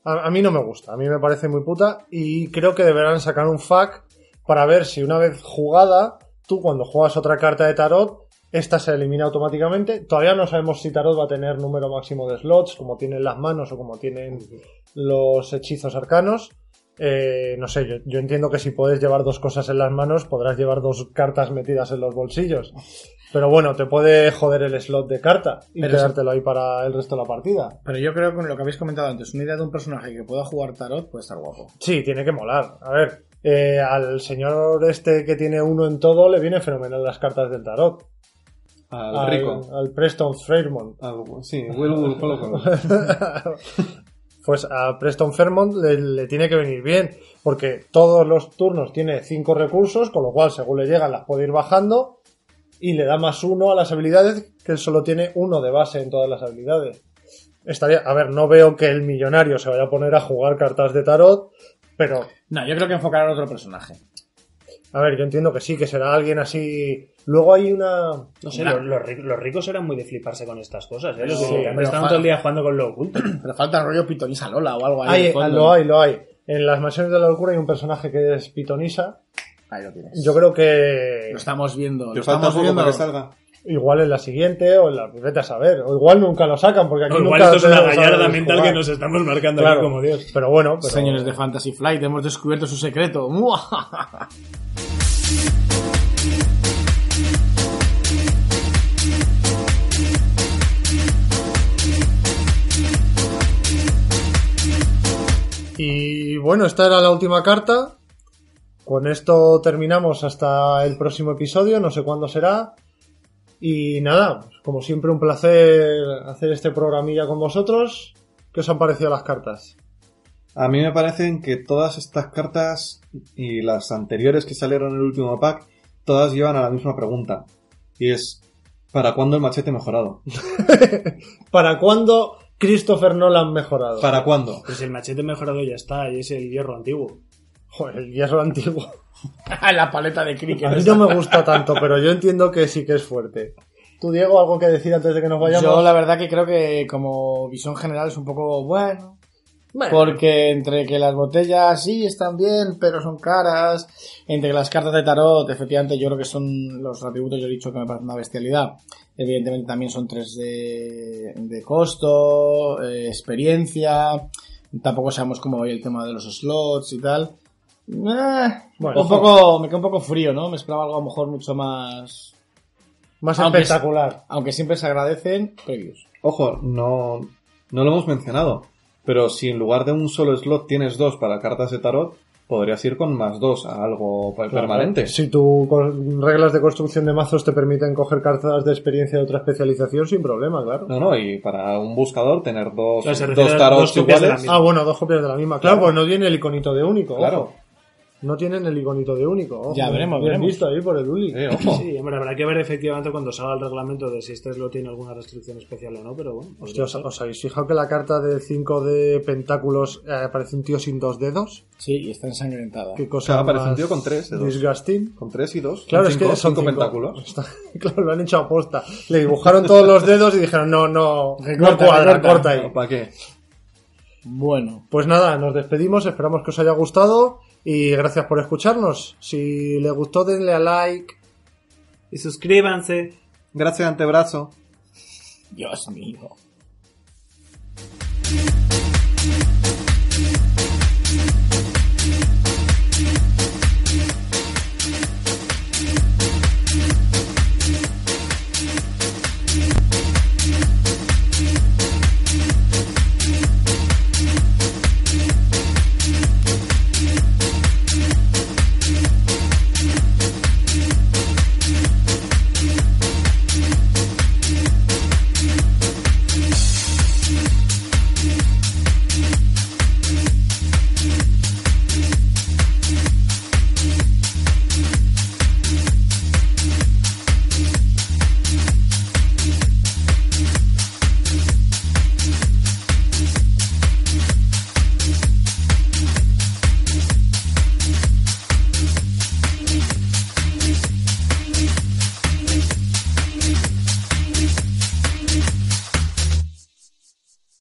[SPEAKER 3] A, a mí no me gusta, a mí me parece muy puta y creo que deberán sacar un FAQ para ver si una vez jugada, tú cuando juegas otra carta de tarot, esta se elimina automáticamente. Todavía no sabemos si tarot va a tener número máximo de slots, como tienen las manos o como tienen los hechizos arcanos. Eh, no sé, yo, yo entiendo que si puedes llevar dos cosas en las manos, podrás llevar dos cartas metidas en los bolsillos. Pero bueno, te puede joder el slot de carta y
[SPEAKER 1] Pero
[SPEAKER 3] quedártelo ahí para el resto de la partida.
[SPEAKER 1] Pero yo creo que con lo que habéis comentado antes, una idea de un personaje que pueda jugar tarot puede estar guapo.
[SPEAKER 3] Sí, tiene que molar. A ver, eh, al señor este que tiene uno en todo le viene fenomenal las cartas del tarot.
[SPEAKER 2] Al rico.
[SPEAKER 3] Al Preston Fairmont.
[SPEAKER 2] Al- sí, Will. *laughs*
[SPEAKER 3] Pues a Preston Fairmont le, le tiene que venir bien, porque todos los turnos tiene cinco recursos, con lo cual según le llegan las puede ir bajando y le da más uno a las habilidades, que él solo tiene uno de base en todas las habilidades. Estaría, a ver, no veo que el millonario se vaya a poner a jugar cartas de tarot, pero
[SPEAKER 1] No, yo creo que enfocar a otro personaje.
[SPEAKER 3] A ver, yo entiendo que sí, que será alguien así. Luego hay una.
[SPEAKER 4] No sé, los, los ri- los ricos eran muy de fliparse con estas cosas, ¿eh? Los
[SPEAKER 1] Sí,
[SPEAKER 4] que estaban todo el día jugando con lo oculto. *clears throat*
[SPEAKER 1] Pero falta el rollo pitonisa Lola o algo ahí.
[SPEAKER 3] Hay,
[SPEAKER 1] de fondo.
[SPEAKER 3] lo hay, lo hay. En las mansiones de la locura hay un personaje que es pitonisa.
[SPEAKER 1] Ahí lo tienes.
[SPEAKER 3] Yo creo que
[SPEAKER 1] Lo estamos viendo. Lo
[SPEAKER 2] falta
[SPEAKER 1] estamos viendo.
[SPEAKER 2] para que salga.
[SPEAKER 3] Igual en la siguiente o en la. Vete a saber. O igual nunca lo sacan porque aquí
[SPEAKER 4] O igual
[SPEAKER 3] nunca
[SPEAKER 4] esto es una gallarda mental
[SPEAKER 3] jugar.
[SPEAKER 4] que nos estamos marcando
[SPEAKER 3] Claro,
[SPEAKER 4] aquí como Dios.
[SPEAKER 3] Pero bueno, pero-
[SPEAKER 1] Señores de Fantasy Flight, hemos descubierto su secreto.
[SPEAKER 3] Y bueno, esta era la última carta. Con esto terminamos hasta el próximo episodio, no sé cuándo será. Y nada, pues, como siempre un placer hacer este programilla con vosotros. ¿Qué os han parecido las cartas?
[SPEAKER 2] A mí me parecen que todas estas cartas y las anteriores que salieron en el último pack, todas llevan a la misma pregunta. Y es, ¿para cuándo el machete mejorado? *laughs*
[SPEAKER 3] ¿Para cuándo Christopher Nolan mejorado?
[SPEAKER 2] ¿Para cuándo?
[SPEAKER 4] Pues el machete mejorado ya está, y es el hierro antiguo.
[SPEAKER 3] Joder, el hierro antiguo. *laughs*
[SPEAKER 1] la paleta de cricket.
[SPEAKER 3] A mí
[SPEAKER 1] esa.
[SPEAKER 3] no me gusta tanto, pero yo entiendo que sí que es fuerte. ¿Tú, Diego, algo que decir antes de que nos vayamos?
[SPEAKER 1] Yo la verdad que creo que como visión general es un poco bueno.
[SPEAKER 3] Bueno,
[SPEAKER 1] Porque entre que las botellas sí están bien, pero son caras, entre que las cartas de tarot, efectivamente, yo creo que son los atributos, yo he dicho que me parece una bestialidad. Evidentemente también son tres de, de costo, eh, experiencia, tampoco sabemos cómo va el tema de los slots y tal. Eh,
[SPEAKER 3] Bueno,
[SPEAKER 1] un poco, me queda un poco frío, ¿no? Me esperaba algo a lo mejor mucho más,
[SPEAKER 3] más
[SPEAKER 1] aunque
[SPEAKER 3] espectacular.
[SPEAKER 1] aunque siempre se agradecen previews.
[SPEAKER 2] Ojo, no, no lo hemos mencionado, pero si en lugar de un solo slot tienes dos para cartas de tarot, podrías ir con más dos a algo permanente.
[SPEAKER 3] Si tus reglas de construcción de mazos te permiten coger cartas de experiencia de otra especialización sin problema, claro.
[SPEAKER 2] No, no, y para un buscador tener dos,
[SPEAKER 4] Claro,
[SPEAKER 2] dos tarots
[SPEAKER 4] dos
[SPEAKER 2] iguales.
[SPEAKER 3] Ah, bueno, dos copias de la misma. Claro,
[SPEAKER 2] Claro.
[SPEAKER 3] pues no tiene el iconito de único.
[SPEAKER 2] Claro.
[SPEAKER 3] ojo. No tienen el iconito de único. ojo.
[SPEAKER 1] Ya veremos, veremos.
[SPEAKER 3] visto ahí por el Uli.
[SPEAKER 2] Eh, ojo.
[SPEAKER 4] Sí, hombre, habrá que ver efectivamente cuando salga el reglamento de si este slot tiene alguna restricción especial o no, pero bueno.
[SPEAKER 3] Hostia, ¿os, os habéis fijado que la carta de 5 de pentáculos eh, aparece un tío sin dos dedos?
[SPEAKER 1] Sí, y está ensangrentada.
[SPEAKER 3] Qué cosa
[SPEAKER 2] Claro, aparece un tío con tres dedos.
[SPEAKER 3] Disgusting.
[SPEAKER 2] Con tres y dos.
[SPEAKER 3] Claro, es que son
[SPEAKER 2] cinco
[SPEAKER 3] cinco.
[SPEAKER 2] pentáculos.
[SPEAKER 3] Está- *laughs* claro, lo han hecho a posta. Le dibujaron todos los dedos y dijeron, no, no, no cuadra, corta ahí.
[SPEAKER 2] ¿Para qué?
[SPEAKER 1] Bueno,
[SPEAKER 3] Pues nada, nos despedimos, esperamos que os haya gustado Y gracias por escucharnos. Si les gustó, denle a like.
[SPEAKER 4] Y suscríbanse.
[SPEAKER 2] Gracias, antebrazo.
[SPEAKER 1] Dios mío.